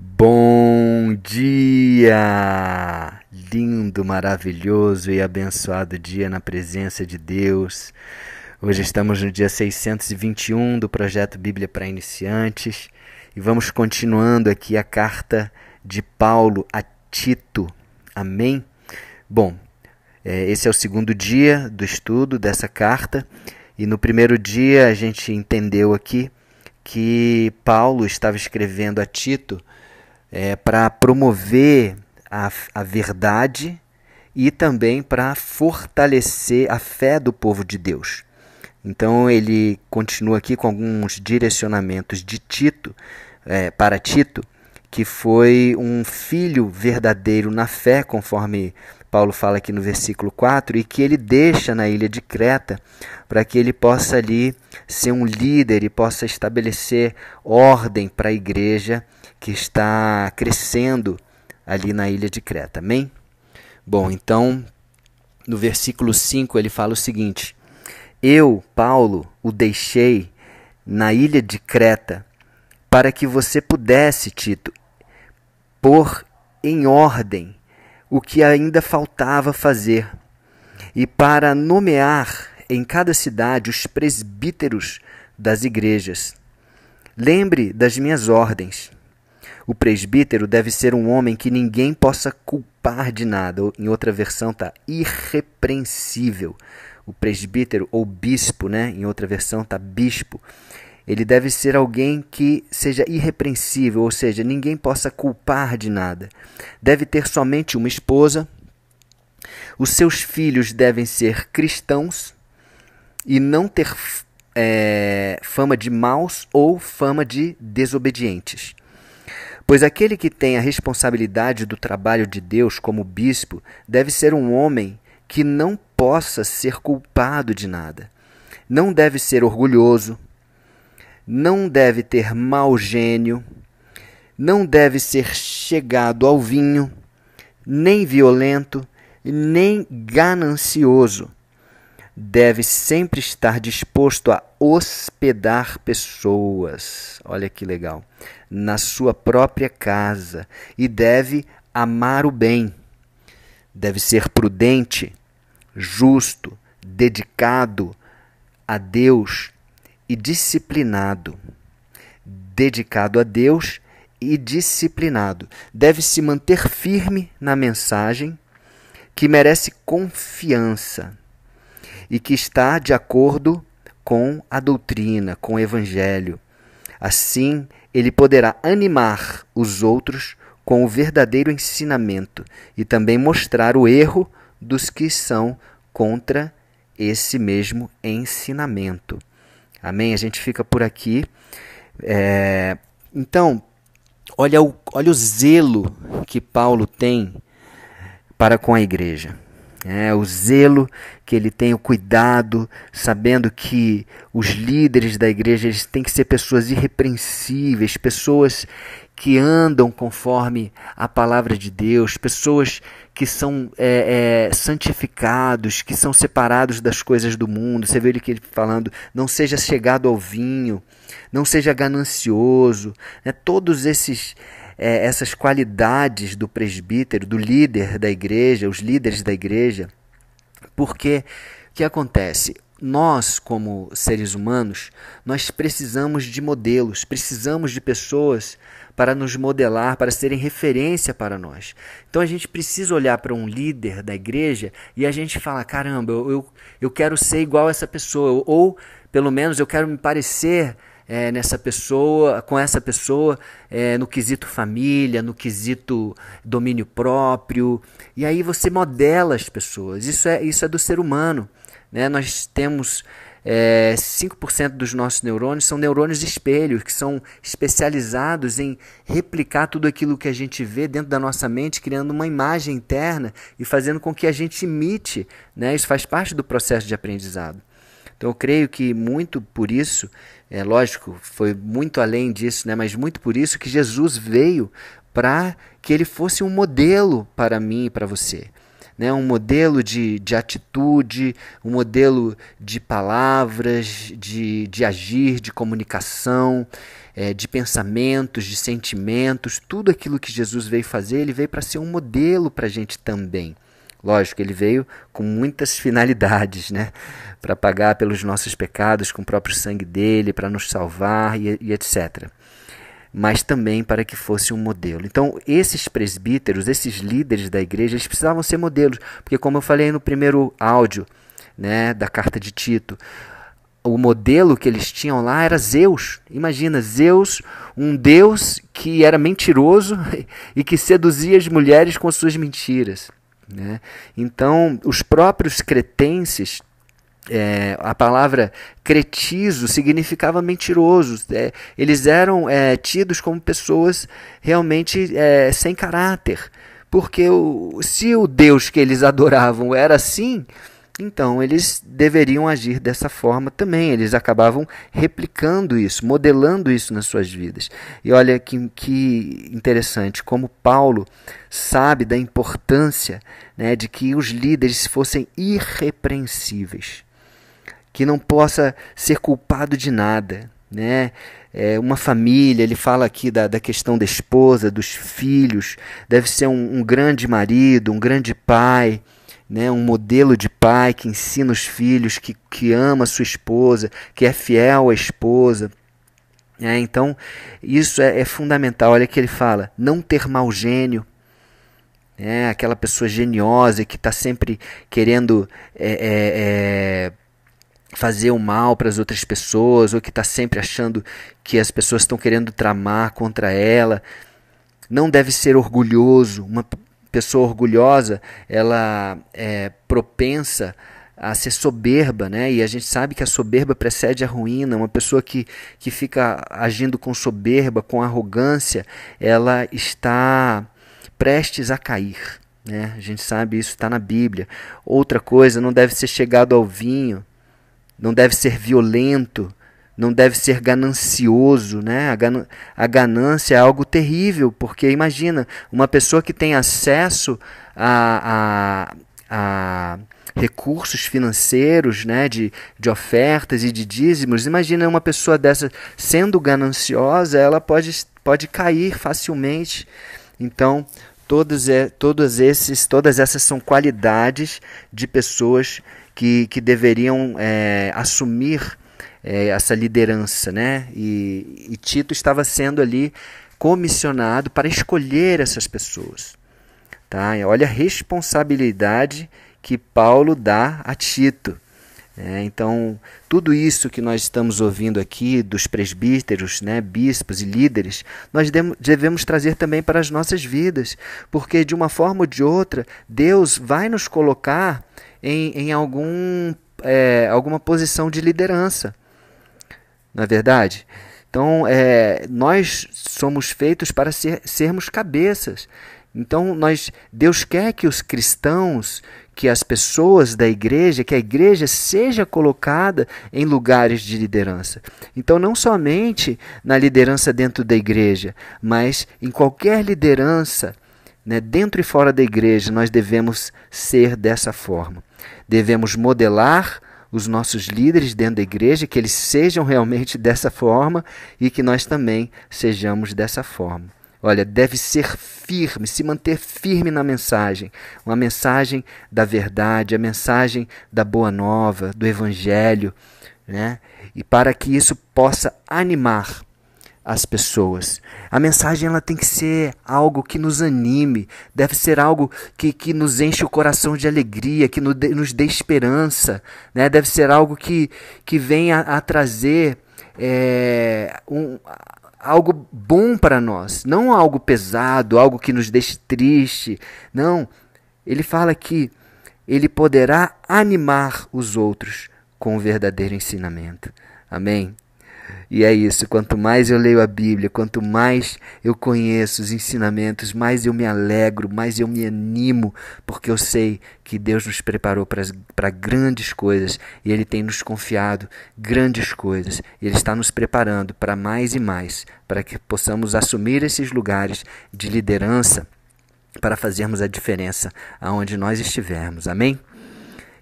Bom dia! Lindo, maravilhoso e abençoado dia na presença de Deus. Hoje estamos no dia 621 do projeto Bíblia para Iniciantes e vamos continuando aqui a carta de Paulo a Tito. Amém? Bom, é, esse é o segundo dia do estudo dessa carta e no primeiro dia a gente entendeu aqui que Paulo estava escrevendo a Tito é, para promover a, a verdade e também para fortalecer a fé do povo de Deus. Então ele continua aqui com alguns direcionamentos de Tito é, para Tito, que foi um filho verdadeiro na fé, conforme Paulo fala aqui no versículo 4, e que ele deixa na ilha de Creta para que ele possa ali ser um líder e possa estabelecer ordem para a igreja que está crescendo ali na ilha de Creta. Amém? Bom, então, no versículo 5 ele fala o seguinte: Eu, Paulo, o deixei na ilha de Creta para que você pudesse, Tito, pôr em ordem o que ainda faltava fazer e para nomear em cada cidade os presbíteros das igrejas. Lembre das minhas ordens. O presbítero deve ser um homem que ninguém possa culpar de nada. Em outra versão está irrepreensível. O presbítero ou bispo, né? Em outra versão está bispo. Ele deve ser alguém que seja irrepreensível, ou seja, ninguém possa culpar de nada. Deve ter somente uma esposa. Os seus filhos devem ser cristãos e não ter é, fama de maus ou fama de desobedientes. Pois aquele que tem a responsabilidade do trabalho de Deus como bispo deve ser um homem que não possa ser culpado de nada. Não deve ser orgulhoso, não deve ter mau gênio, não deve ser chegado ao vinho, nem violento, nem ganancioso. Deve sempre estar disposto a hospedar pessoas. Olha que legal na sua própria casa e deve amar o bem. Deve ser prudente, justo, dedicado a Deus e disciplinado. Dedicado a Deus e disciplinado. Deve se manter firme na mensagem que merece confiança e que está de acordo com a doutrina, com o evangelho. Assim, ele poderá animar os outros com o verdadeiro ensinamento e também mostrar o erro dos que são contra esse mesmo ensinamento. Amém? A gente fica por aqui. É, então, olha o, olha o zelo que Paulo tem para com a igreja. É, o zelo que ele tem, o cuidado, sabendo que os líderes da igreja eles têm que ser pessoas irrepreensíveis, pessoas que andam conforme a palavra de Deus, pessoas que são é, é, santificados, que são separados das coisas do mundo. Você vê ele falando, não seja chegado ao vinho, não seja ganancioso. Né? Todos esses é, essas qualidades do presbítero, do líder da igreja, os líderes da igreja, porque o que acontece? Nós, como seres humanos, nós precisamos de modelos, precisamos de pessoas para nos modelar, para serem referência para nós. Então a gente precisa olhar para um líder da igreja e a gente fala: caramba, eu, eu, eu quero ser igual a essa pessoa, ou pelo menos eu quero me parecer é, nessa pessoa, com essa pessoa, é, no quesito família, no quesito domínio próprio. E aí você modela as pessoas. Isso é, isso é do ser humano. Né? Nós temos é, 5% dos nossos neurônios são neurônios de espelho, que são especializados em replicar tudo aquilo que a gente vê dentro da nossa mente, criando uma imagem interna e fazendo com que a gente imite. Né? Isso faz parte do processo de aprendizado. Então eu creio que muito por isso, é lógico, foi muito além disso, né, mas muito por isso que Jesus veio para que ele fosse um modelo para mim e para você. Né, um modelo de, de atitude, um modelo de palavras, de, de agir, de comunicação, é, de pensamentos, de sentimentos, tudo aquilo que Jesus veio fazer, ele veio para ser um modelo para a gente também. Lógico, ele veio com muitas finalidades, né? Para pagar pelos nossos pecados com o próprio sangue dele, para nos salvar e, e etc mas também para que fosse um modelo. Então, esses presbíteros, esses líderes da igreja, eles precisavam ser modelos, porque como eu falei no primeiro áudio, né, da carta de Tito, o modelo que eles tinham lá era Zeus. Imagina, Zeus, um deus que era mentiroso e que seduzia as mulheres com suas mentiras. Né? Então, os próprios cretenses é, a palavra cretizo significava mentiroso. É, eles eram é, tidos como pessoas realmente é, sem caráter. Porque o, se o Deus que eles adoravam era assim, então eles deveriam agir dessa forma também. Eles acabavam replicando isso, modelando isso nas suas vidas. E olha que, que interessante, como Paulo sabe da importância né, de que os líderes fossem irrepreensíveis que não possa ser culpado de nada. Né? É, uma família, ele fala aqui da, da questão da esposa, dos filhos, deve ser um, um grande marido, um grande pai, né? um modelo de pai que ensina os filhos, que, que ama sua esposa, que é fiel à esposa. É, então, isso é, é, fundamental. Olha que ele fala: não ter mau gênio. É, aquela pessoa geniosa que está sempre querendo é, é, é fazer o mal para as outras pessoas, ou que está sempre achando que as pessoas estão querendo tramar contra ela. Não deve ser orgulhoso. Uma pessoa orgulhosa, ela é propensa a ser soberba, né? E a gente sabe que a soberba precede a ruína. Uma pessoa que, que fica agindo com soberba, com arrogância, ela está prestes a cair. Né? A gente sabe isso está na Bíblia. Outra coisa, não deve ser chegado ao vinho, não deve ser violento, não deve ser ganancioso, né? A, gan a ganância é algo terrível, porque imagina, uma pessoa que tem acesso a, a, a recursos financeiros, né, de, de ofertas e de dízimos, imagina uma pessoa dessa sendo gananciosa, ela pode, pode cair facilmente. Então, todos, é, todos esses, todas essas são qualidades de pessoas que, que deveriam é, assumir é, essa liderança, né? E, e Tito estava sendo ali comissionado para escolher essas pessoas. Tá? Olha a responsabilidade que Paulo dá a Tito. É, então, tudo isso que nós estamos ouvindo aqui dos presbíteros, né, bispos e líderes, nós devemos trazer também para as nossas vidas, porque de uma forma ou de outra, Deus vai nos colocar em, em algum, é, alguma posição de liderança. Não é verdade? Então, é, nós somos feitos para ser, sermos cabeças. Então, nós, Deus quer que os cristãos, que as pessoas da igreja, que a igreja seja colocada em lugares de liderança. Então, não somente na liderança dentro da igreja, mas em qualquer liderança, né, dentro e fora da igreja, nós devemos ser dessa forma. Devemos modelar os nossos líderes dentro da igreja, que eles sejam realmente dessa forma e que nós também sejamos dessa forma. Olha, deve ser firme, se manter firme na mensagem, uma mensagem da verdade, a mensagem da boa nova, do evangelho, né? E para que isso possa animar as pessoas. A mensagem ela tem que ser algo que nos anime, deve ser algo que, que nos enche o coração de alegria, que nos dê, esperança, né? deve ser algo que, que venha a trazer é, um, algo bom para nós, não algo pesado, algo que nos deixe triste. Não, ele fala que ele poderá animar os outros com o verdadeiro ensinamento. Amém? E é isso, quanto mais eu leio a Bíblia, quanto mais eu conheço os ensinamentos, mais eu me alegro, mais eu me animo, porque eu sei que Deus nos preparou para grandes coisas e Ele tem nos confiado grandes coisas. Ele está nos preparando para mais e mais, para que possamos assumir esses lugares de liderança para fazermos a diferença aonde nós estivermos. Amém?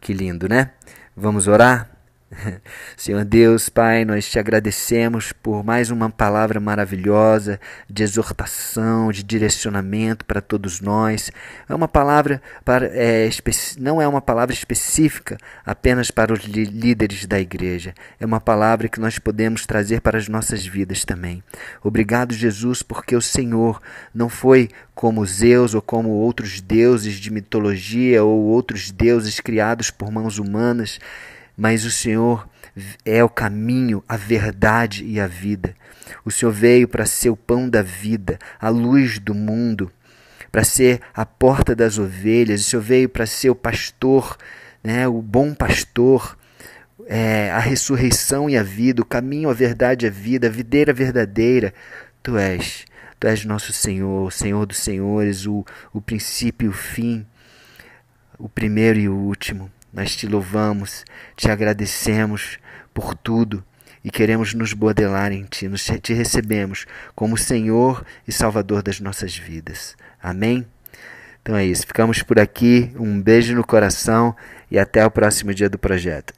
Que lindo, né? Vamos orar? Senhor Deus, Pai, nós te agradecemos por mais uma palavra maravilhosa de exortação, de direcionamento para todos nós. É uma palavra para, é, não é uma palavra específica apenas para os líderes da igreja. É uma palavra que nós podemos trazer para as nossas vidas também. Obrigado, Jesus, porque o Senhor não foi como Zeus ou como outros deuses de mitologia ou outros deuses criados por mãos humanas mas o Senhor é o caminho, a verdade e a vida. O Senhor veio para ser o pão da vida, a luz do mundo, para ser a porta das ovelhas. O Senhor veio para ser o pastor, né, o bom pastor, é, a ressurreição e a vida, o caminho, a verdade e a vida, a videira verdadeira. Tu és. Tu és nosso Senhor, o Senhor dos Senhores, o, o princípio e o fim, o primeiro e o último. Nós te louvamos, te agradecemos por tudo e queremos nos bordelar em ti. Nos te recebemos como Senhor e Salvador das nossas vidas. Amém? Então é isso. Ficamos por aqui. Um beijo no coração e até o próximo dia do projeto.